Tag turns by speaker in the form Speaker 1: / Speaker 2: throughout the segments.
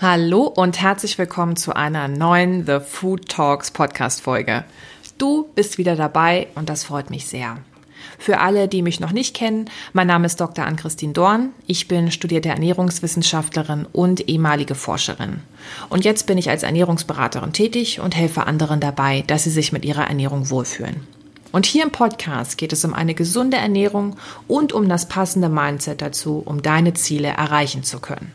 Speaker 1: Hallo und herzlich willkommen zu einer neuen The Food Talks Podcast Folge. Du bist wieder dabei und das freut mich sehr. Für alle, die mich noch nicht kennen, mein Name ist Dr. Ann-Christine Dorn. Ich bin studierte Ernährungswissenschaftlerin und ehemalige Forscherin. Und jetzt bin ich als Ernährungsberaterin tätig und helfe anderen dabei, dass sie sich mit ihrer Ernährung wohlfühlen. Und hier im Podcast geht es um eine gesunde Ernährung und um das passende Mindset dazu, um deine Ziele erreichen zu können.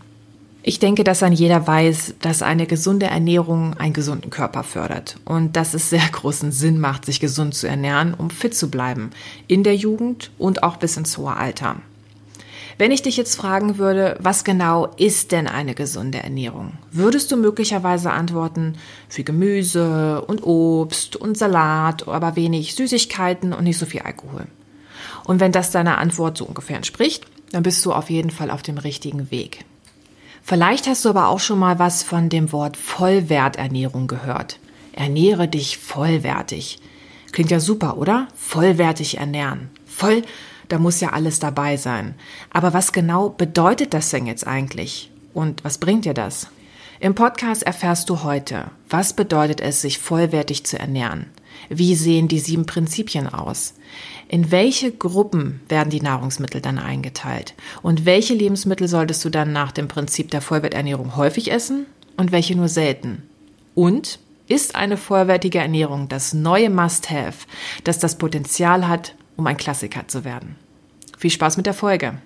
Speaker 1: Ich denke, dass ein jeder weiß, dass eine gesunde Ernährung einen gesunden Körper fördert und dass es sehr großen Sinn macht, sich gesund zu ernähren, um fit zu bleiben, in der Jugend und auch bis ins hohe Alter. Wenn ich dich jetzt fragen würde, was genau ist denn eine gesunde Ernährung, würdest du möglicherweise antworten, viel Gemüse und Obst und Salat, aber wenig Süßigkeiten und nicht so viel Alkohol. Und wenn das deiner Antwort so ungefähr entspricht, dann bist du auf jeden Fall auf dem richtigen Weg. Vielleicht hast du aber auch schon mal was von dem Wort Vollwerternährung gehört. Ernähre dich vollwertig. Klingt ja super, oder? Vollwertig ernähren. Voll, da muss ja alles dabei sein. Aber was genau bedeutet das denn jetzt eigentlich? Und was bringt dir das? Im Podcast erfährst du heute, was bedeutet es, sich vollwertig zu ernähren? Wie sehen die sieben Prinzipien aus? In welche Gruppen werden die Nahrungsmittel dann eingeteilt? Und welche Lebensmittel solltest du dann nach dem Prinzip der Vollwerternährung häufig essen und welche nur selten? Und ist eine vollwertige Ernährung das neue Must-Have, das das Potenzial hat, um ein Klassiker zu werden? Viel Spaß mit der Folge!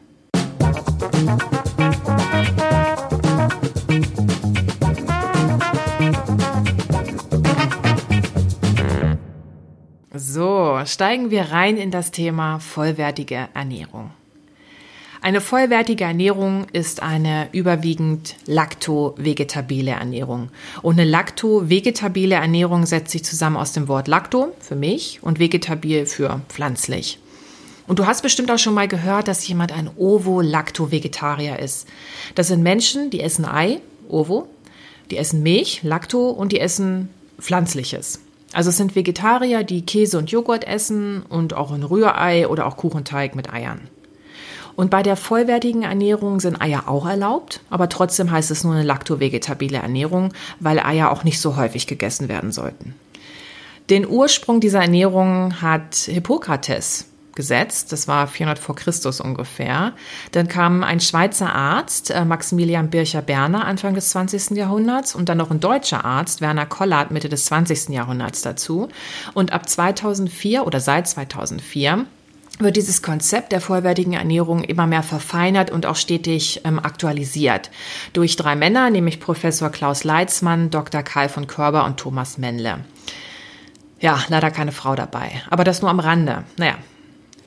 Speaker 1: So, steigen wir rein in das Thema vollwertige Ernährung. Eine vollwertige Ernährung ist eine überwiegend lakto-vegetabile Ernährung. Und eine lakto-vegetabile Ernährung setzt sich zusammen aus dem Wort lacto für Milch und vegetabil für pflanzlich. Und du hast bestimmt auch schon mal gehört, dass jemand ein Ovo-Lacto-Vegetarier ist. Das sind Menschen, die essen Ei, Ovo, die essen Milch, Lacto und die essen Pflanzliches. Also es sind Vegetarier, die Käse und Joghurt essen und auch ein Rührei oder auch Kuchenteig mit Eiern. Und bei der vollwertigen Ernährung sind Eier auch erlaubt, aber trotzdem heißt es nur eine laktovegetabile Ernährung, weil Eier auch nicht so häufig gegessen werden sollten. Den Ursprung dieser Ernährung hat Hippokrates gesetzt. Das war 400 vor Christus ungefähr. Dann kam ein Schweizer Arzt, äh, Maximilian Bircher-Berner, Anfang des 20. Jahrhunderts und dann noch ein deutscher Arzt, Werner Kollert, Mitte des 20. Jahrhunderts dazu. Und ab 2004 oder seit 2004 wird dieses Konzept der vollwertigen Ernährung immer mehr verfeinert und auch stetig ähm, aktualisiert. Durch drei Männer, nämlich Professor Klaus Leitzmann, Dr. Karl von Körber und Thomas Mendle. Ja, leider keine Frau dabei. Aber das nur am Rande. Naja,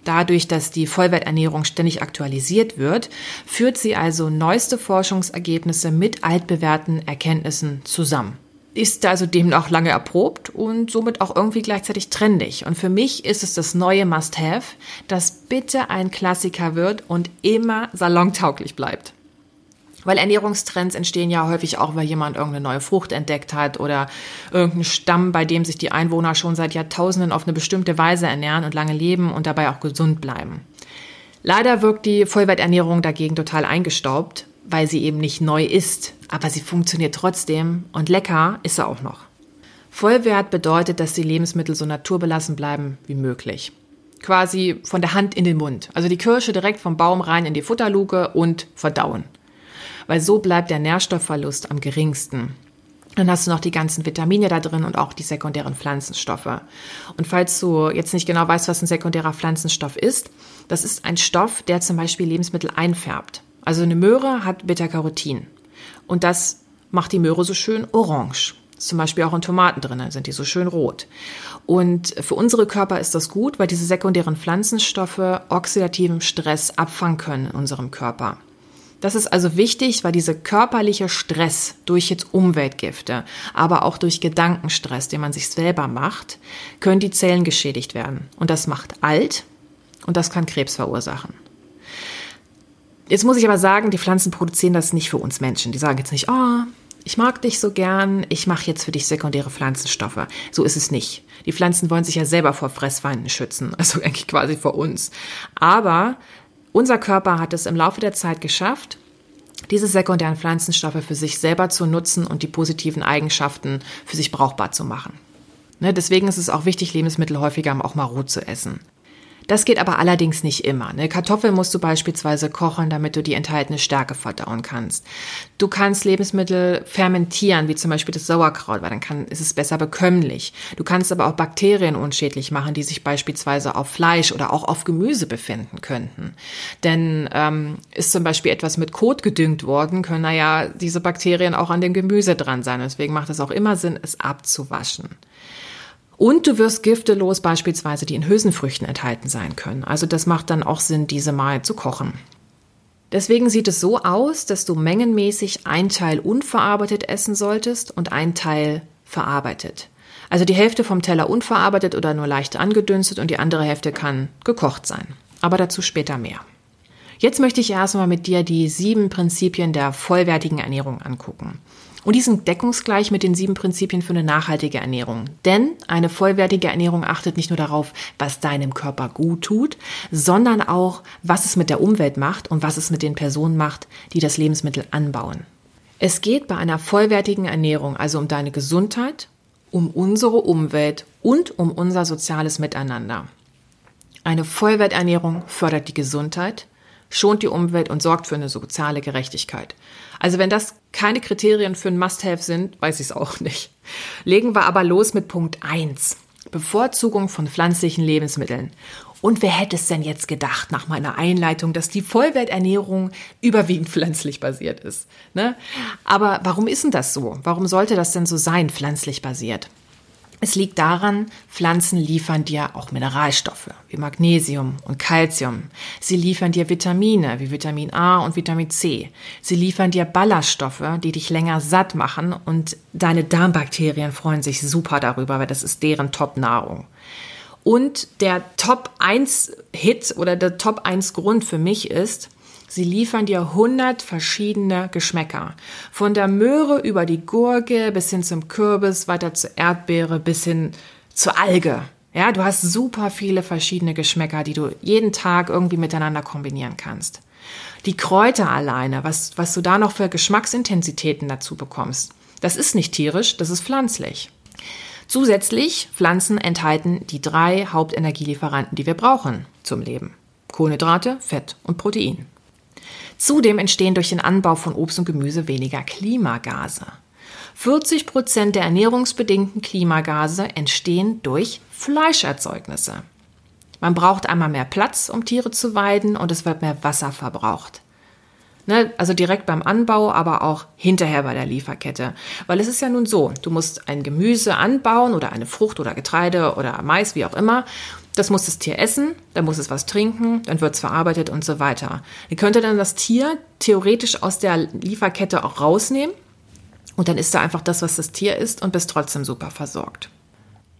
Speaker 1: Dadurch, dass die Vollwerternährung ständig aktualisiert wird, führt sie also neueste Forschungsergebnisse mit altbewährten Erkenntnissen zusammen. Ist also demnach lange erprobt und somit auch irgendwie gleichzeitig trendig. Und für mich ist es das neue Must-Have, das bitte ein Klassiker wird und immer salontauglich bleibt. Weil Ernährungstrends entstehen ja häufig auch, weil jemand irgendeine neue Frucht entdeckt hat oder irgendein Stamm, bei dem sich die Einwohner schon seit Jahrtausenden auf eine bestimmte Weise ernähren und lange leben und dabei auch gesund bleiben. Leider wirkt die Vollwerternährung dagegen total eingestaubt, weil sie eben nicht neu ist, aber sie funktioniert trotzdem und lecker ist sie auch noch. Vollwert bedeutet, dass die Lebensmittel so naturbelassen bleiben wie möglich. Quasi von der Hand in den Mund. Also die Kirsche direkt vom Baum rein in die Futterluke und verdauen weil so bleibt der Nährstoffverlust am geringsten. Dann hast du noch die ganzen Vitamine da drin und auch die sekundären Pflanzenstoffe. Und falls du jetzt nicht genau weißt, was ein sekundärer Pflanzenstoff ist, das ist ein Stoff, der zum Beispiel Lebensmittel einfärbt. Also eine Möhre hat Beta-Carotin. Und das macht die Möhre so schön orange. Zum Beispiel auch in Tomaten drin, sind die so schön rot. Und für unsere Körper ist das gut, weil diese sekundären Pflanzenstoffe oxidativen Stress abfangen können in unserem Körper. Das ist also wichtig, weil dieser körperliche Stress durch jetzt Umweltgifte, aber auch durch Gedankenstress, den man sich selber macht, können die Zellen geschädigt werden. Und das macht alt und das kann Krebs verursachen. Jetzt muss ich aber sagen, die Pflanzen produzieren das nicht für uns Menschen. Die sagen jetzt nicht, oh, ich mag dich so gern, ich mache jetzt für dich sekundäre Pflanzenstoffe. So ist es nicht. Die Pflanzen wollen sich ja selber vor Fressfeinden schützen, also eigentlich quasi vor uns. Aber unser Körper hat es im Laufe der Zeit geschafft, diese sekundären Pflanzenstoffe für sich selber zu nutzen und die positiven Eigenschaften für sich brauchbar zu machen. Ne, deswegen ist es auch wichtig, Lebensmittel häufiger auch mal roh zu essen. Das geht aber allerdings nicht immer. Eine Kartoffel musst du beispielsweise kochen, damit du die enthaltene Stärke verdauen kannst. Du kannst Lebensmittel fermentieren, wie zum Beispiel das Sauerkraut, weil dann kann, ist es besser bekömmlich. Du kannst aber auch Bakterien unschädlich machen, die sich beispielsweise auf Fleisch oder auch auf Gemüse befinden könnten. Denn ähm, ist zum Beispiel etwas mit Kot gedüngt worden, können ja diese Bakterien auch an dem Gemüse dran sein. Deswegen macht es auch immer Sinn, es abzuwaschen. Und du wirst Gifte los, beispielsweise, die in Hülsenfrüchten enthalten sein können. Also das macht dann auch Sinn, diese mal zu kochen. Deswegen sieht es so aus, dass du mengenmäßig ein Teil unverarbeitet essen solltest und ein Teil verarbeitet. Also die Hälfte vom Teller unverarbeitet oder nur leicht angedünstet und die andere Hälfte kann gekocht sein. Aber dazu später mehr. Jetzt möchte ich erstmal mit dir die sieben Prinzipien der vollwertigen Ernährung angucken. Und die sind deckungsgleich mit den sieben Prinzipien für eine nachhaltige Ernährung. Denn eine vollwertige Ernährung achtet nicht nur darauf, was deinem Körper gut tut, sondern auch, was es mit der Umwelt macht und was es mit den Personen macht, die das Lebensmittel anbauen. Es geht bei einer vollwertigen Ernährung also um deine Gesundheit, um unsere Umwelt und um unser soziales Miteinander. Eine Vollwerternährung fördert die Gesundheit, schont die Umwelt und sorgt für eine soziale Gerechtigkeit. Also wenn das keine Kriterien für ein Must-Have sind, weiß ich es auch nicht. Legen wir aber los mit Punkt 1. Bevorzugung von pflanzlichen Lebensmitteln. Und wer hätte es denn jetzt gedacht nach meiner Einleitung, dass die Vollwerternährung überwiegend pflanzlich basiert ist? Ne? Aber warum ist denn das so? Warum sollte das denn so sein, pflanzlich basiert? Es liegt daran, Pflanzen liefern dir auch Mineralstoffe wie Magnesium und Calcium. Sie liefern dir Vitamine wie Vitamin A und Vitamin C. Sie liefern dir Ballaststoffe, die dich länger satt machen und deine Darmbakterien freuen sich super darüber, weil das ist deren Top-Nahrung. Und der Top 1 Hit oder der Top 1 Grund für mich ist, Sie liefern dir 100 verschiedene Geschmäcker. Von der Möhre über die Gurke bis hin zum Kürbis, weiter zur Erdbeere bis hin zur Alge. Ja, du hast super viele verschiedene Geschmäcker, die du jeden Tag irgendwie miteinander kombinieren kannst. Die Kräuter alleine, was, was du da noch für Geschmacksintensitäten dazu bekommst, das ist nicht tierisch, das ist pflanzlich. Zusätzlich, Pflanzen enthalten die drei Hauptenergielieferanten, die wir brauchen zum Leben. Kohlenhydrate, Fett und Protein. Zudem entstehen durch den Anbau von Obst und Gemüse weniger Klimagase. 40 Prozent der ernährungsbedingten Klimagase entstehen durch Fleischerzeugnisse. Man braucht einmal mehr Platz, um Tiere zu weiden und es wird mehr Wasser verbraucht. Ne, also direkt beim Anbau, aber auch hinterher bei der Lieferkette. Weil es ist ja nun so, du musst ein Gemüse anbauen oder eine Frucht oder Getreide oder Mais, wie auch immer. Das muss das Tier essen, dann muss es was trinken, dann wird es verarbeitet und so weiter. Ihr könntet dann das Tier theoretisch aus der Lieferkette auch rausnehmen und dann isst er einfach das, was das Tier isst und bist trotzdem super versorgt.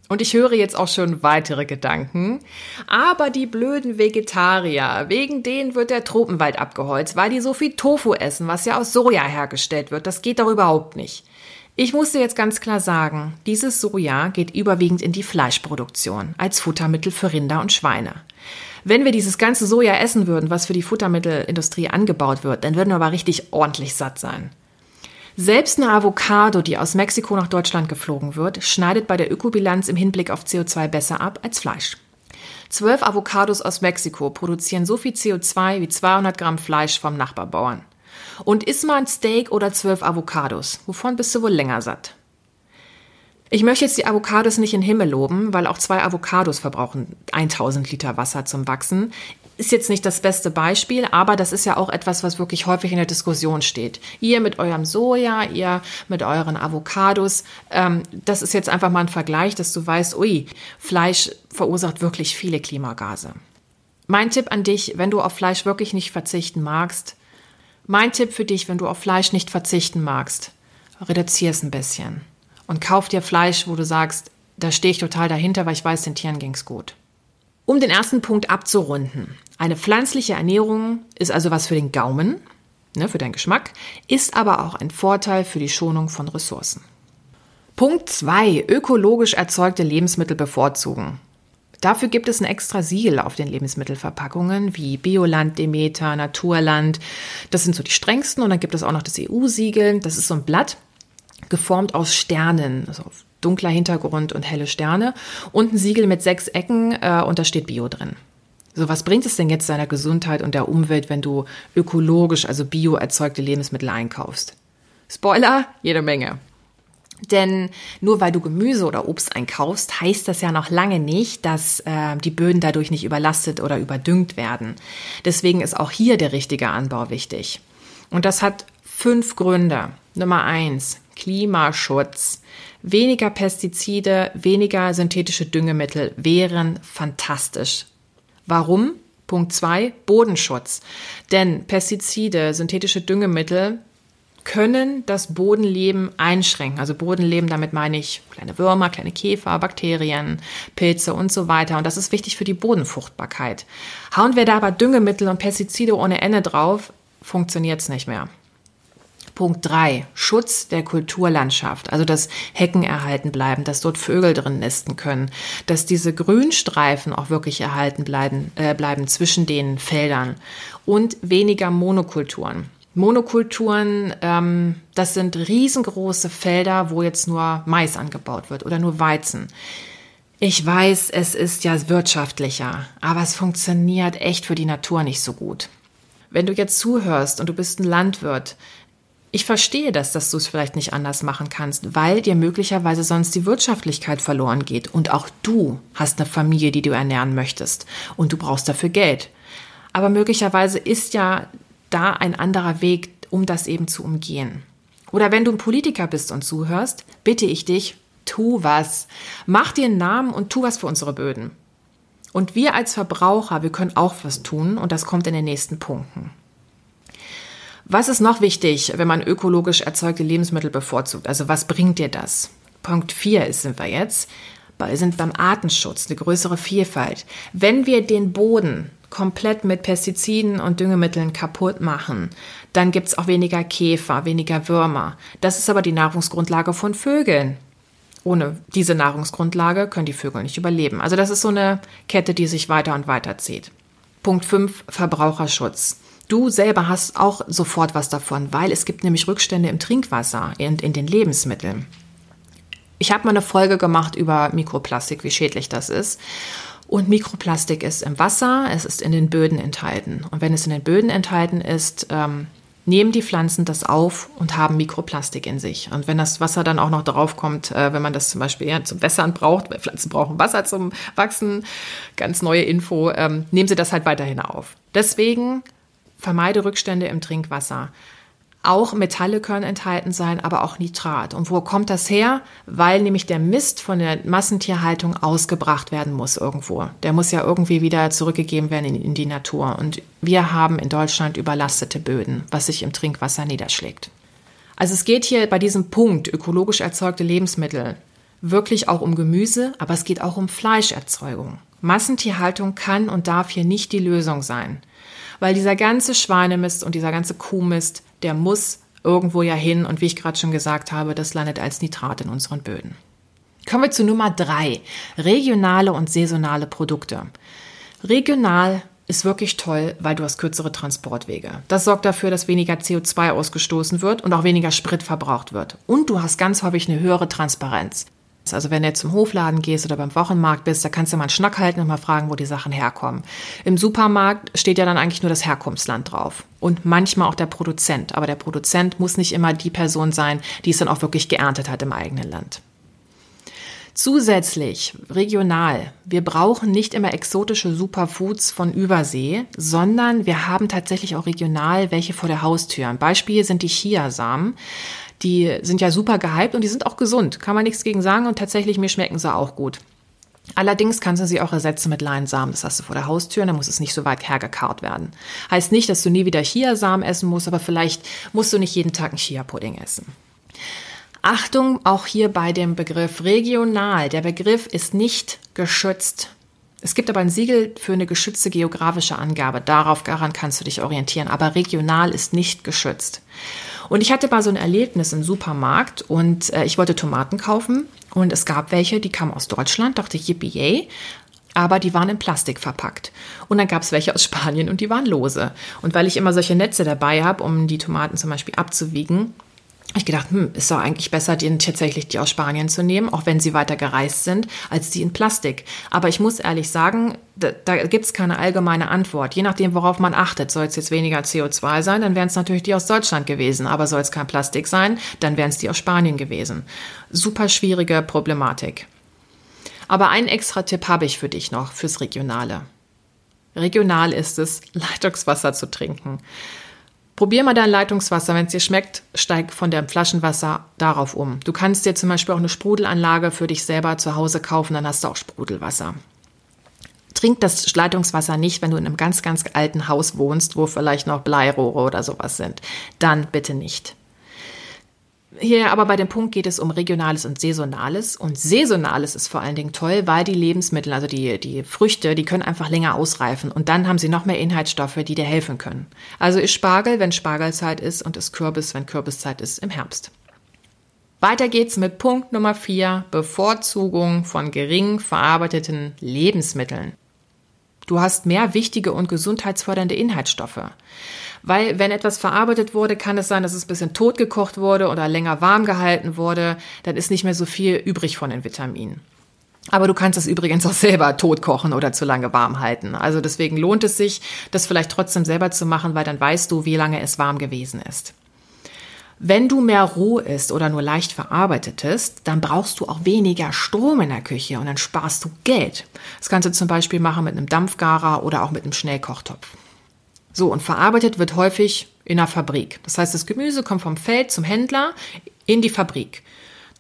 Speaker 1: Und ich höre jetzt auch schon weitere Gedanken. Aber die blöden Vegetarier, wegen denen wird der Tropenwald abgeholzt, weil die so viel Tofu essen, was ja aus Soja hergestellt wird. Das geht doch überhaupt nicht. Ich muss dir jetzt ganz klar sagen, dieses Soja geht überwiegend in die Fleischproduktion als Futtermittel für Rinder und Schweine. Wenn wir dieses ganze Soja essen würden, was für die Futtermittelindustrie angebaut wird, dann würden wir aber richtig ordentlich satt sein. Selbst eine Avocado, die aus Mexiko nach Deutschland geflogen wird, schneidet bei der Ökobilanz im Hinblick auf CO2 besser ab als Fleisch. Zwölf Avocados aus Mexiko produzieren so viel CO2 wie 200 Gramm Fleisch vom Nachbarbauern. Und iss mal ein Steak oder zwölf Avocados. Wovon bist du wohl länger satt? Ich möchte jetzt die Avocados nicht in den Himmel loben, weil auch zwei Avocados verbrauchen 1000 Liter Wasser zum Wachsen. Ist jetzt nicht das beste Beispiel, aber das ist ja auch etwas, was wirklich häufig in der Diskussion steht. Ihr mit eurem Soja, ihr mit euren Avocados. Ähm, das ist jetzt einfach mal ein Vergleich, dass du weißt, ui, Fleisch verursacht wirklich viele Klimagase. Mein Tipp an dich, wenn du auf Fleisch wirklich nicht verzichten magst, mein Tipp für dich, wenn du auf Fleisch nicht verzichten magst, reduzier es ein bisschen und kauf dir Fleisch, wo du sagst, da stehe ich total dahinter, weil ich weiß, den Tieren ging's gut. Um den ersten Punkt abzurunden. Eine pflanzliche Ernährung ist also was für den Gaumen, ne, für deinen Geschmack, ist aber auch ein Vorteil für die Schonung von Ressourcen. Punkt 2. Ökologisch erzeugte Lebensmittel bevorzugen. Dafür gibt es ein extra Siegel auf den Lebensmittelverpackungen wie Bioland, Demeter, Naturland. Das sind so die strengsten. Und dann gibt es auch noch das EU-Siegel. Das ist so ein Blatt, geformt aus Sternen, also dunkler Hintergrund und helle Sterne. Und ein Siegel mit sechs Ecken äh, und da steht Bio drin. So, was bringt es denn jetzt deiner Gesundheit und der Umwelt, wenn du ökologisch, also bio erzeugte Lebensmittel einkaufst? Spoiler, jede Menge. Denn nur weil du Gemüse oder Obst einkaufst, heißt das ja noch lange nicht, dass äh, die Böden dadurch nicht überlastet oder überdüngt werden. Deswegen ist auch hier der richtige Anbau wichtig. Und das hat fünf Gründe. Nummer eins, Klimaschutz. Weniger Pestizide, weniger synthetische Düngemittel wären fantastisch. Warum? Punkt zwei, Bodenschutz. Denn Pestizide, synthetische Düngemittel können das Bodenleben einschränken. Also Bodenleben, damit meine ich kleine Würmer, kleine Käfer, Bakterien, Pilze und so weiter. Und das ist wichtig für die Bodenfruchtbarkeit. Hauen wir da aber Düngemittel und Pestizide ohne Ende drauf, funktioniert es nicht mehr. Punkt drei Schutz der Kulturlandschaft, also dass Hecken erhalten bleiben, dass dort Vögel drin nisten können, dass diese Grünstreifen auch wirklich erhalten bleiben, äh, bleiben zwischen den Feldern und weniger Monokulturen. Monokulturen, ähm, das sind riesengroße Felder, wo jetzt nur Mais angebaut wird oder nur Weizen. Ich weiß, es ist ja wirtschaftlicher, aber es funktioniert echt für die Natur nicht so gut. Wenn du jetzt zuhörst und du bist ein Landwirt, ich verstehe das, dass du es vielleicht nicht anders machen kannst, weil dir möglicherweise sonst die Wirtschaftlichkeit verloren geht. Und auch du hast eine Familie, die du ernähren möchtest. Und du brauchst dafür Geld. Aber möglicherweise ist ja da ein anderer Weg, um das eben zu umgehen. Oder wenn du ein Politiker bist und zuhörst, bitte ich dich, tu was. Mach dir einen Namen und tu was für unsere Böden. Und wir als Verbraucher, wir können auch was tun und das kommt in den nächsten Punkten. Was ist noch wichtig, wenn man ökologisch erzeugte Lebensmittel bevorzugt? Also was bringt dir das? Punkt 4 ist, sind wir jetzt. Sind beim Artenschutz, eine größere Vielfalt. Wenn wir den Boden komplett mit Pestiziden und Düngemitteln kaputt machen, dann gibt es auch weniger Käfer, weniger Würmer. Das ist aber die Nahrungsgrundlage von Vögeln. Ohne diese Nahrungsgrundlage können die Vögel nicht überleben. Also das ist so eine Kette, die sich weiter und weiter zieht. Punkt 5, Verbraucherschutz. Du selber hast auch sofort was davon, weil es gibt nämlich Rückstände im Trinkwasser und in den Lebensmitteln. Ich habe mal eine Folge gemacht über Mikroplastik, wie schädlich das ist. Und Mikroplastik ist im Wasser, es ist in den Böden enthalten. Und wenn es in den Böden enthalten ist, ähm, nehmen die Pflanzen das auf und haben Mikroplastik in sich. Und wenn das Wasser dann auch noch draufkommt, äh, wenn man das zum Beispiel ja, zum Wässern braucht, weil Pflanzen brauchen Wasser zum Wachsen, ganz neue Info, ähm, nehmen sie das halt weiterhin auf. Deswegen vermeide Rückstände im Trinkwasser. Auch Metalle können enthalten sein, aber auch Nitrat. Und wo kommt das her? Weil nämlich der Mist von der Massentierhaltung ausgebracht werden muss irgendwo. Der muss ja irgendwie wieder zurückgegeben werden in, in die Natur. Und wir haben in Deutschland überlastete Böden, was sich im Trinkwasser niederschlägt. Also es geht hier bei diesem Punkt ökologisch erzeugte Lebensmittel wirklich auch um Gemüse, aber es geht auch um Fleischerzeugung. Massentierhaltung kann und darf hier nicht die Lösung sein. Weil dieser ganze Schweinemist und dieser ganze Kuhmist der muss irgendwo ja hin und wie ich gerade schon gesagt habe, das landet als Nitrat in unseren Böden. Kommen wir zu Nummer drei: Regionale und saisonale Produkte. Regional ist wirklich toll, weil du hast kürzere Transportwege. Das sorgt dafür, dass weniger CO2 ausgestoßen wird und auch weniger Sprit verbraucht wird. Und du hast ganz häufig eine höhere Transparenz. Also wenn du jetzt zum Hofladen gehst oder beim Wochenmarkt bist, da kannst du mal einen Schnack halten und mal fragen, wo die Sachen herkommen. Im Supermarkt steht ja dann eigentlich nur das Herkunftsland drauf und manchmal auch der Produzent. Aber der Produzent muss nicht immer die Person sein, die es dann auch wirklich geerntet hat im eigenen Land. Zusätzlich regional. Wir brauchen nicht immer exotische Superfoods von Übersee, sondern wir haben tatsächlich auch regional welche vor der Haustür. Ein Beispiel sind die Chiasamen. Die sind ja super gehypt und die sind auch gesund. Kann man nichts gegen sagen und tatsächlich mir schmecken sie auch gut. Allerdings kannst du sie auch ersetzen mit Leinsamen. Das hast du vor der Haustür und dann muss es nicht so weit hergekarrt werden. Heißt nicht, dass du nie wieder Chiasamen essen musst, aber vielleicht musst du nicht jeden Tag einen Chia-Pudding essen. Achtung auch hier bei dem Begriff regional. Der Begriff ist nicht geschützt. Es gibt aber ein Siegel für eine geschützte geografische Angabe. Darauf daran kannst du dich orientieren. Aber regional ist nicht geschützt. Und ich hatte mal so ein Erlebnis im Supermarkt und äh, ich wollte Tomaten kaufen und es gab welche, die kamen aus Deutschland, dachte yippie aber die waren in Plastik verpackt. Und dann gab es welche aus Spanien und die waren lose. Und weil ich immer solche Netze dabei habe, um die Tomaten zum Beispiel abzuwiegen, ich gedacht, hm, ist doch eigentlich besser, die tatsächlich die aus Spanien zu nehmen, auch wenn sie weiter gereist sind, als die in Plastik. Aber ich muss ehrlich sagen, da, da gibt es keine allgemeine Antwort. Je nachdem, worauf man achtet, soll es jetzt weniger CO2 sein, dann wären es natürlich die aus Deutschland gewesen. Aber soll es kein Plastik sein, dann wären es die aus Spanien gewesen. Super schwierige Problematik. Aber einen extra Tipp habe ich für dich noch fürs Regionale. Regional ist es, Leitungswasser zu trinken. Probier mal dein Leitungswasser. Wenn es dir schmeckt, steig von dem Flaschenwasser darauf um. Du kannst dir zum Beispiel auch eine Sprudelanlage für dich selber zu Hause kaufen, dann hast du auch Sprudelwasser. Trink das Leitungswasser nicht, wenn du in einem ganz, ganz alten Haus wohnst, wo vielleicht noch Bleirohre oder sowas sind. Dann bitte nicht. Hier aber bei dem Punkt geht es um regionales und saisonales. Und saisonales ist vor allen Dingen toll, weil die Lebensmittel, also die, die Früchte, die können einfach länger ausreifen. Und dann haben sie noch mehr Inhaltsstoffe, die dir helfen können. Also ist Spargel, wenn Spargelzeit ist und ist Kürbis, wenn Kürbiszeit ist im Herbst. Weiter geht's mit Punkt Nummer vier: Bevorzugung von gering verarbeiteten Lebensmitteln. Du hast mehr wichtige und gesundheitsfördernde Inhaltsstoffe. Weil wenn etwas verarbeitet wurde, kann es sein, dass es ein bisschen totgekocht wurde oder länger warm gehalten wurde. Dann ist nicht mehr so viel übrig von den Vitaminen. Aber du kannst es übrigens auch selber tot kochen oder zu lange warm halten. Also deswegen lohnt es sich, das vielleicht trotzdem selber zu machen, weil dann weißt du, wie lange es warm gewesen ist. Wenn du mehr roh isst oder nur leicht verarbeitetes, dann brauchst du auch weniger Strom in der Küche und dann sparst du Geld. Das kannst du zum Beispiel machen mit einem Dampfgarer oder auch mit einem Schnellkochtopf. So, und verarbeitet wird häufig in der Fabrik. Das heißt, das Gemüse kommt vom Feld zum Händler in die Fabrik.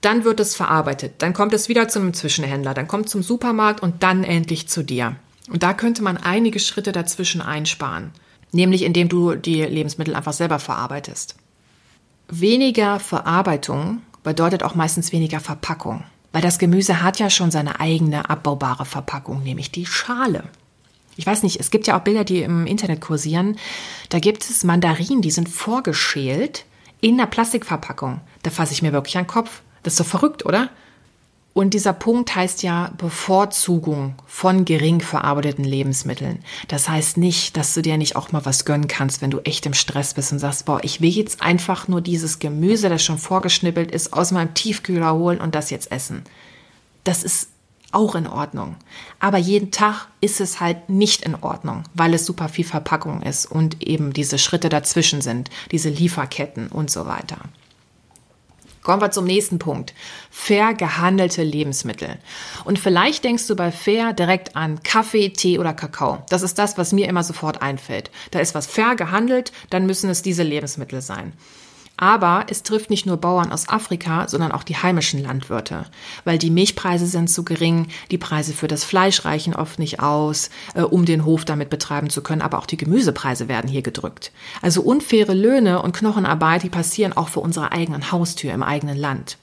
Speaker 1: Dann wird es verarbeitet. Dann kommt es wieder zu einem Zwischenhändler. Dann kommt es zum Supermarkt und dann endlich zu dir. Und da könnte man einige Schritte dazwischen einsparen. Nämlich indem du die Lebensmittel einfach selber verarbeitest. Weniger Verarbeitung bedeutet auch meistens weniger Verpackung. Weil das Gemüse hat ja schon seine eigene abbaubare Verpackung, nämlich die Schale. Ich weiß nicht, es gibt ja auch Bilder, die im Internet kursieren. Da gibt es Mandarinen, die sind vorgeschält in einer Plastikverpackung. Da fasse ich mir wirklich an den Kopf. Das ist so verrückt, oder? Und dieser Punkt heißt ja Bevorzugung von gering verarbeiteten Lebensmitteln. Das heißt nicht, dass du dir nicht auch mal was gönnen kannst, wenn du echt im Stress bist und sagst, boah, ich will jetzt einfach nur dieses Gemüse, das schon vorgeschnippelt ist, aus meinem Tiefkühler holen und das jetzt essen. Das ist auch in Ordnung. Aber jeden Tag ist es halt nicht in Ordnung, weil es super viel Verpackung ist und eben diese Schritte dazwischen sind, diese Lieferketten und so weiter. Kommen wir zum nächsten Punkt. Fair gehandelte Lebensmittel. Und vielleicht denkst du bei fair direkt an Kaffee, Tee oder Kakao. Das ist das, was mir immer sofort einfällt. Da ist was fair gehandelt, dann müssen es diese Lebensmittel sein. Aber es trifft nicht nur Bauern aus Afrika, sondern auch die heimischen Landwirte, weil die Milchpreise sind zu gering, die Preise für das Fleisch reichen oft nicht aus, äh, um den Hof damit betreiben zu können, aber auch die Gemüsepreise werden hier gedrückt. Also unfaire Löhne und Knochenarbeit, die passieren auch vor unserer eigenen Haustür im eigenen Land.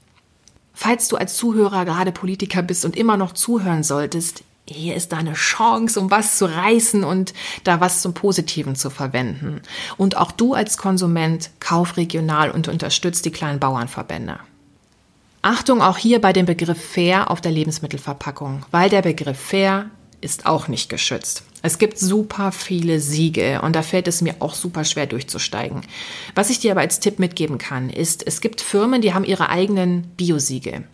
Speaker 1: Falls du als Zuhörer gerade Politiker bist und immer noch zuhören solltest, hier ist deine Chance, um was zu reißen und da was zum Positiven zu verwenden. Und auch du als Konsument kauf regional und unterstützt die kleinen Bauernverbände. Achtung auch hier bei dem Begriff fair auf der Lebensmittelverpackung, weil der Begriff fair ist auch nicht geschützt. Es gibt super viele Siege und da fällt es mir auch super schwer durchzusteigen. Was ich dir aber als Tipp mitgeben kann, ist, es gibt Firmen, die haben ihre eigenen Biosiege.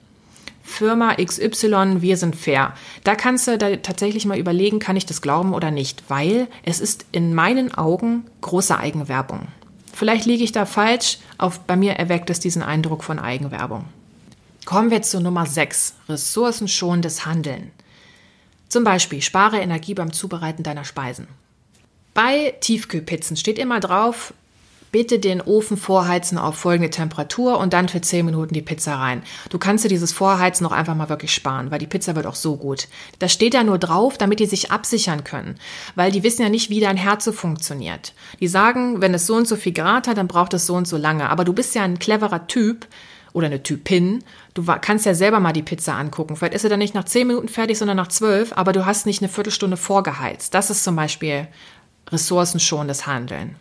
Speaker 1: Firma XY, wir sind fair. Da kannst du da tatsächlich mal überlegen, kann ich das glauben oder nicht, weil es ist in meinen Augen große Eigenwerbung. Vielleicht liege ich da falsch, auf, bei mir erweckt es diesen Eindruck von Eigenwerbung. Kommen wir zu Nummer 6, ressourcenschonendes Handeln. Zum Beispiel spare Energie beim Zubereiten deiner Speisen. Bei Tiefkühlpizzen steht immer drauf, bitte den Ofen vorheizen auf folgende Temperatur und dann für 10 Minuten die Pizza rein. Du kannst dir dieses Vorheizen noch einfach mal wirklich sparen, weil die Pizza wird auch so gut. Das steht da nur drauf, damit die sich absichern können, weil die wissen ja nicht, wie dein Herz funktioniert. Die sagen, wenn es so und so viel Grad hat, dann braucht es so und so lange. Aber du bist ja ein cleverer Typ oder eine Typin. Du kannst ja selber mal die Pizza angucken. Vielleicht ist sie dann nicht nach 10 Minuten fertig, sondern nach 12, aber du hast nicht eine Viertelstunde vorgeheizt. Das ist zum Beispiel ressourcenschonendes Handeln.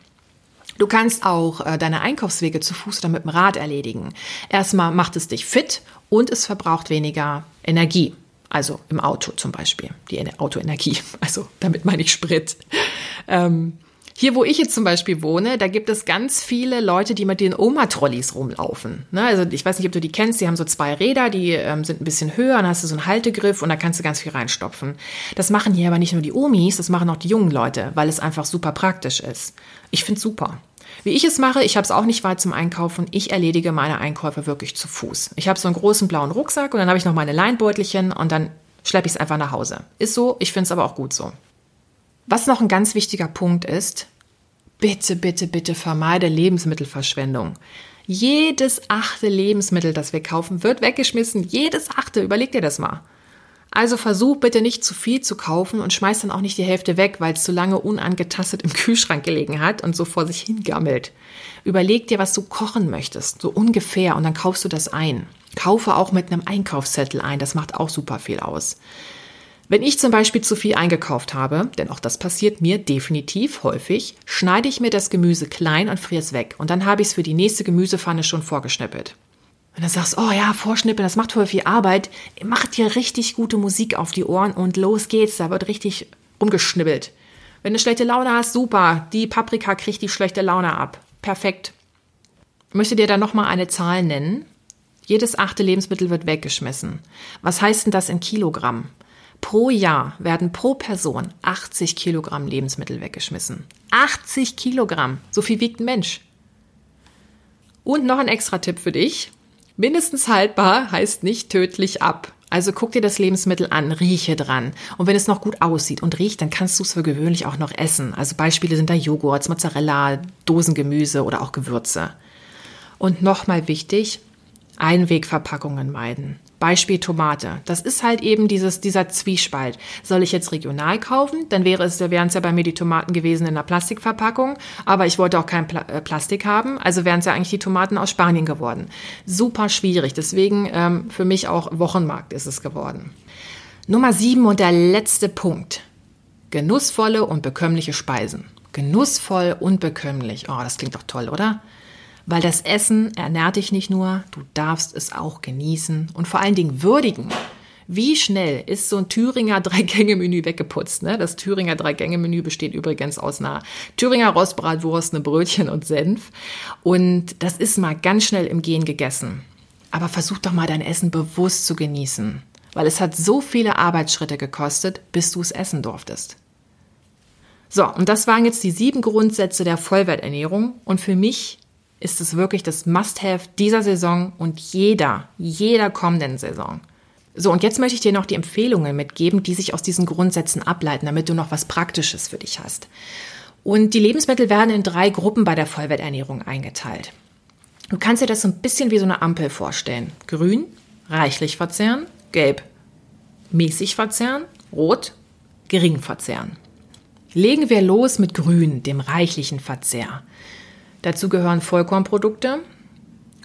Speaker 1: Du kannst auch äh, deine Einkaufswege zu Fuß oder mit dem Rad erledigen. Erstmal macht es dich fit und es verbraucht weniger Energie. Also im Auto zum Beispiel, die Autoenergie. Also damit meine ich Sprit. Ähm, hier, wo ich jetzt zum Beispiel wohne, da gibt es ganz viele Leute, die mit den Oma-Trolleys rumlaufen. Ne? Also ich weiß nicht, ob du die kennst, die haben so zwei Räder, die ähm, sind ein bisschen höher, dann hast du so einen Haltegriff und da kannst du ganz viel reinstopfen. Das machen hier aber nicht nur die Omis, das machen auch die jungen Leute, weil es einfach super praktisch ist. Ich finde super. Wie ich es mache, ich habe es auch nicht weit zum Einkaufen. Ich erledige meine Einkäufe wirklich zu Fuß. Ich habe so einen großen blauen Rucksack und dann habe ich noch meine Leinbeutelchen und dann schleppe ich es einfach nach Hause. Ist so, ich finde es aber auch gut so. Was noch ein ganz wichtiger Punkt ist, bitte, bitte, bitte vermeide Lebensmittelverschwendung. Jedes achte Lebensmittel, das wir kaufen, wird weggeschmissen. Jedes achte, überleg dir das mal. Also versuch bitte nicht zu viel zu kaufen und schmeiß dann auch nicht die Hälfte weg, weil es zu lange unangetastet im Kühlschrank gelegen hat und so vor sich hingammelt. Überleg dir, was du kochen möchtest, so ungefähr, und dann kaufst du das ein. Kaufe auch mit einem Einkaufszettel ein, das macht auch super viel aus. Wenn ich zum Beispiel zu viel eingekauft habe, denn auch das passiert mir definitiv häufig, schneide ich mir das Gemüse klein und friere es weg. Und dann habe ich es für die nächste Gemüsepfanne schon vorgeschnippelt. Wenn du sagst, oh ja, Vorschnippeln, das macht voll viel Arbeit, mach dir richtig gute Musik auf die Ohren und los geht's, da wird richtig umgeschnibbelt. Wenn du schlechte Laune hast, super, die Paprika kriegt die schlechte Laune ab. Perfekt. Ich möchte dir da nochmal eine Zahl nennen. Jedes achte Lebensmittel wird weggeschmissen. Was heißt denn das in Kilogramm? Pro Jahr werden pro Person 80 Kilogramm Lebensmittel weggeschmissen. 80 Kilogramm, so viel wiegt ein Mensch. Und noch ein extra Tipp für dich. Mindestens haltbar heißt nicht tödlich ab. Also guck dir das Lebensmittel an, rieche dran. Und wenn es noch gut aussieht und riecht, dann kannst du es für gewöhnlich auch noch essen. Also Beispiele sind da Joghurt, Mozzarella, Dosengemüse oder auch Gewürze. Und nochmal wichtig, Einwegverpackungen meiden. Beispiel Tomate. Das ist halt eben dieses, dieser Zwiespalt. Soll ich jetzt regional kaufen? Dann wäre es, wären es ja bei mir die Tomaten gewesen in einer Plastikverpackung. Aber ich wollte auch kein Pla äh, Plastik haben. Also wären es ja eigentlich die Tomaten aus Spanien geworden. Super schwierig. Deswegen ähm, für mich auch Wochenmarkt ist es geworden. Nummer sieben und der letzte Punkt. Genussvolle und bekömmliche Speisen. Genussvoll und bekömmlich. Oh, das klingt doch toll, oder? Weil das Essen ernährt dich nicht nur, du darfst es auch genießen und vor allen Dingen würdigen. Wie schnell ist so ein Thüringer Drei-Gänge-Menü weggeputzt? Ne? Das Thüringer Drei-Gänge-Menü besteht übrigens aus einer Thüringer Rostbratwurst, einem Brötchen und Senf. Und das ist mal ganz schnell im Gehen gegessen. Aber versuch doch mal dein Essen bewusst zu genießen. Weil es hat so viele Arbeitsschritte gekostet, bis du es essen durftest. So, und das waren jetzt die sieben Grundsätze der Vollwerternährung. Und für mich ist es wirklich das Must-Have dieser Saison und jeder, jeder kommenden Saison. So, und jetzt möchte ich dir noch die Empfehlungen mitgeben, die sich aus diesen Grundsätzen ableiten, damit du noch was Praktisches für dich hast. Und die Lebensmittel werden in drei Gruppen bei der Vollwerternährung eingeteilt. Du kannst dir das so ein bisschen wie so eine Ampel vorstellen. Grün, reichlich verzehren, gelb, mäßig verzehren, rot, gering verzehren. Legen wir los mit grün, dem reichlichen Verzehr. Dazu gehören Vollkornprodukte,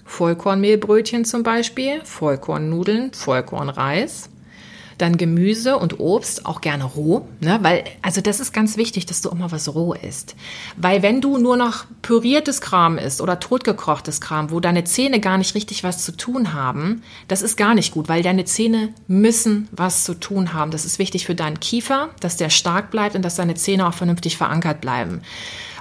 Speaker 1: Vollkornmehlbrötchen zum Beispiel, Vollkornnudeln, Vollkornreis, dann Gemüse und Obst, auch gerne roh, ne? weil, also das ist ganz wichtig, dass du immer was roh isst. Weil wenn du nur noch püriertes Kram isst oder totgekochtes Kram, wo deine Zähne gar nicht richtig was zu tun haben, das ist gar nicht gut, weil deine Zähne müssen was zu tun haben. Das ist wichtig für deinen Kiefer, dass der stark bleibt und dass deine Zähne auch vernünftig verankert bleiben.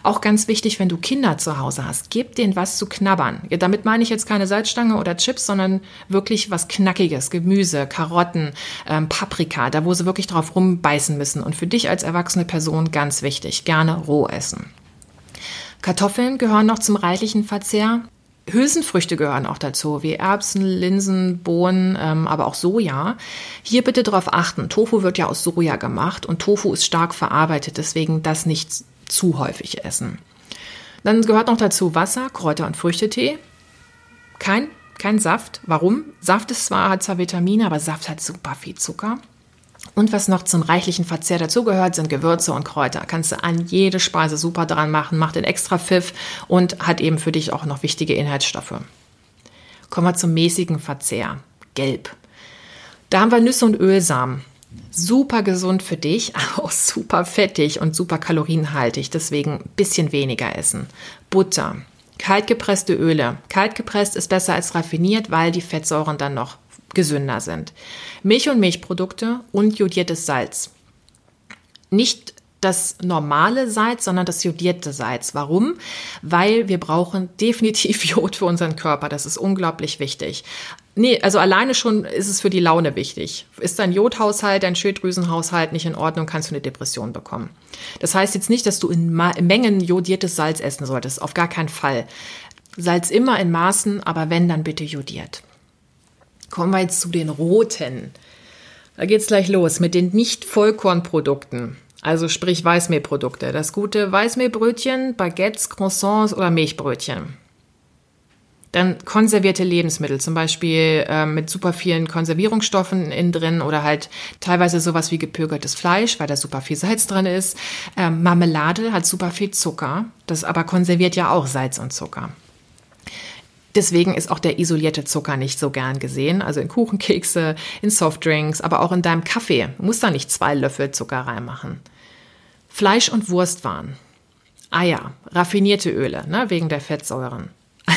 Speaker 1: Auch ganz wichtig, wenn du Kinder zu Hause hast, gib denen was zu knabbern. Damit meine ich jetzt keine Salzstange oder Chips, sondern wirklich was Knackiges, Gemüse, Karotten, ähm, Paprika, da wo sie wirklich drauf rumbeißen müssen. Und für dich als erwachsene Person ganz wichtig, gerne roh essen. Kartoffeln gehören noch zum reichlichen Verzehr. Hülsenfrüchte gehören auch dazu, wie Erbsen, Linsen, Bohnen, ähm, aber auch Soja. Hier bitte darauf achten. Tofu wird ja aus Soja gemacht und Tofu ist stark verarbeitet, deswegen das nicht zu häufig essen. Dann gehört noch dazu Wasser, Kräuter und Früchtetee. Kein, kein Saft. Warum? Saft ist zwar, hat zwar Vitamine, aber Saft hat super viel Zucker. Und was noch zum reichlichen Verzehr dazugehört, sind Gewürze und Kräuter. Kannst du an jede Speise super dran machen, macht den extra Pfiff und hat eben für dich auch noch wichtige Inhaltsstoffe. Kommen wir zum mäßigen Verzehr. Gelb. Da haben wir Nüsse und Ölsamen super gesund für dich, auch super fettig und super kalorienhaltig. Deswegen ein bisschen weniger essen. Butter, kaltgepresste Öle. Kaltgepresst ist besser als raffiniert, weil die Fettsäuren dann noch gesünder sind. Milch und Milchprodukte und jodiertes Salz. Nicht das normale Salz, sondern das jodierte Salz. Warum? Weil wir brauchen definitiv Jod für unseren Körper. Das ist unglaublich wichtig. Nee, also alleine schon ist es für die Laune wichtig. Ist dein Jodhaushalt, dein Schilddrüsenhaushalt nicht in Ordnung, kannst du eine Depression bekommen. Das heißt jetzt nicht, dass du in Mengen jodiertes Salz essen solltest. Auf gar keinen Fall. Salz immer in Maßen, aber wenn, dann bitte jodiert. Kommen wir jetzt zu den roten. Da geht's gleich los mit den Nicht-Vollkornprodukten. Also sprich Weißmehlprodukte. Das gute Weißmehlbrötchen, Baguettes, Croissants oder Milchbrötchen. Dann konservierte Lebensmittel, zum Beispiel äh, mit super vielen Konservierungsstoffen innen drin oder halt teilweise sowas wie gepürgertes Fleisch, weil da super viel Salz drin ist. Ähm, Marmelade hat super viel Zucker, das aber konserviert ja auch Salz und Zucker. Deswegen ist auch der isolierte Zucker nicht so gern gesehen. Also in Kuchenkekse, in Softdrinks, aber auch in deinem Kaffee. Du musst da nicht zwei Löffel Zucker reinmachen. Fleisch- und Wurstwaren. Eier, raffinierte Öle, ne, wegen der Fettsäuren.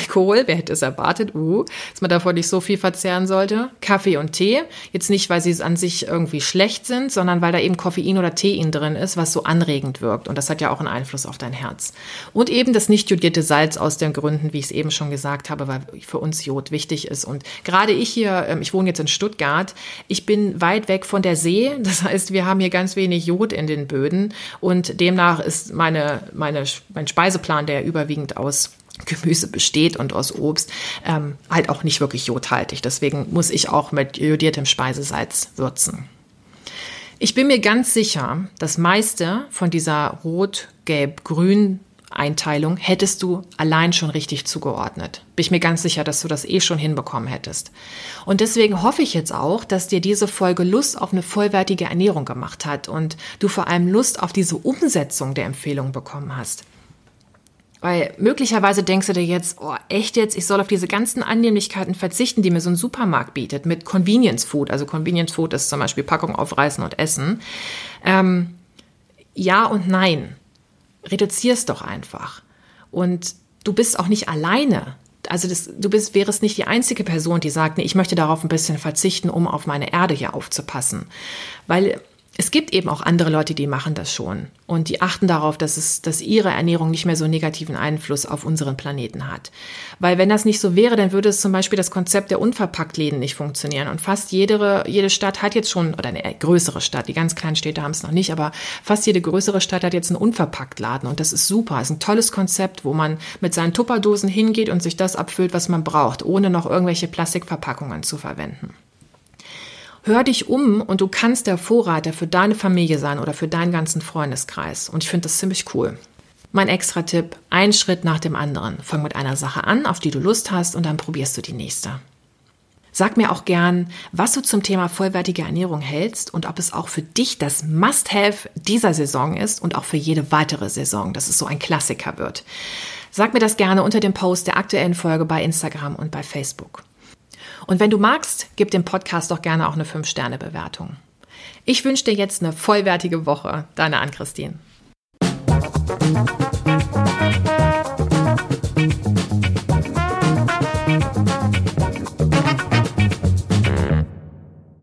Speaker 1: Alkohol, wer hätte es erwartet, uh, dass man davon nicht so viel verzehren sollte. Kaffee und Tee, jetzt nicht, weil sie an sich irgendwie schlecht sind, sondern weil da eben Koffein oder Tein drin ist, was so anregend wirkt. Und das hat ja auch einen Einfluss auf dein Herz. Und eben das nicht jodierte Salz aus den Gründen, wie ich es eben schon gesagt habe, weil für uns Jod wichtig ist. Und gerade ich hier, ähm, ich wohne jetzt in Stuttgart, ich bin weit weg von der See. Das heißt, wir haben hier ganz wenig Jod in den Böden. Und demnach ist meine, meine, mein Speiseplan, der überwiegend aus Gemüse besteht und aus Obst, ähm, halt auch nicht wirklich jodhaltig. Deswegen muss ich auch mit jodiertem Speisesalz würzen. Ich bin mir ganz sicher, das meiste von dieser Rot-Gelb-Grün Einteilung hättest du allein schon richtig zugeordnet. Bin ich mir ganz sicher, dass du das eh schon hinbekommen hättest. Und deswegen hoffe ich jetzt auch, dass dir diese Folge Lust auf eine vollwertige Ernährung gemacht hat und du vor allem Lust auf diese Umsetzung der Empfehlung bekommen hast. Weil möglicherweise denkst du dir jetzt, oh, echt jetzt, ich soll auf diese ganzen Annehmlichkeiten verzichten, die mir so ein Supermarkt bietet, mit Convenience Food. Also Convenience Food ist zum Beispiel Packung aufreißen und essen. Ähm, ja und nein. Reduzier's doch einfach. Und du bist auch nicht alleine. Also das, du bist, wärst nicht die einzige Person, die sagt, nee, ich möchte darauf ein bisschen verzichten, um auf meine Erde hier aufzupassen. Weil es gibt eben auch andere Leute, die machen das schon und die achten darauf, dass es, dass ihre Ernährung nicht mehr so negativen Einfluss auf unseren Planeten hat. Weil wenn das nicht so wäre, dann würde es zum Beispiel das Konzept der Unverpacktläden nicht funktionieren. Und fast jede, jede Stadt hat jetzt schon, oder eine größere Stadt, die ganz kleinen Städte haben es noch nicht, aber fast jede größere Stadt hat jetzt einen Unverpacktladen und das ist super. Das ist ein tolles Konzept, wo man mit seinen Tupperdosen hingeht und sich das abfüllt, was man braucht, ohne noch irgendwelche Plastikverpackungen zu verwenden. Hör dich um und du kannst der Vorreiter für deine Familie sein oder für deinen ganzen Freundeskreis. Und ich finde das ziemlich cool. Mein extra Tipp, ein Schritt nach dem anderen. Fang mit einer Sache an, auf die du Lust hast und dann probierst du die nächste. Sag mir auch gern, was du zum Thema vollwertige Ernährung hältst und ob es auch für dich das Must-Have dieser Saison ist und auch für jede weitere Saison, dass es so ein Klassiker wird. Sag mir das gerne unter dem Post der aktuellen Folge bei Instagram und bei Facebook. Und wenn du magst, gib dem Podcast doch gerne auch eine 5-Sterne-Bewertung. Ich wünsche dir jetzt eine vollwertige Woche. Deine Ann-Christine.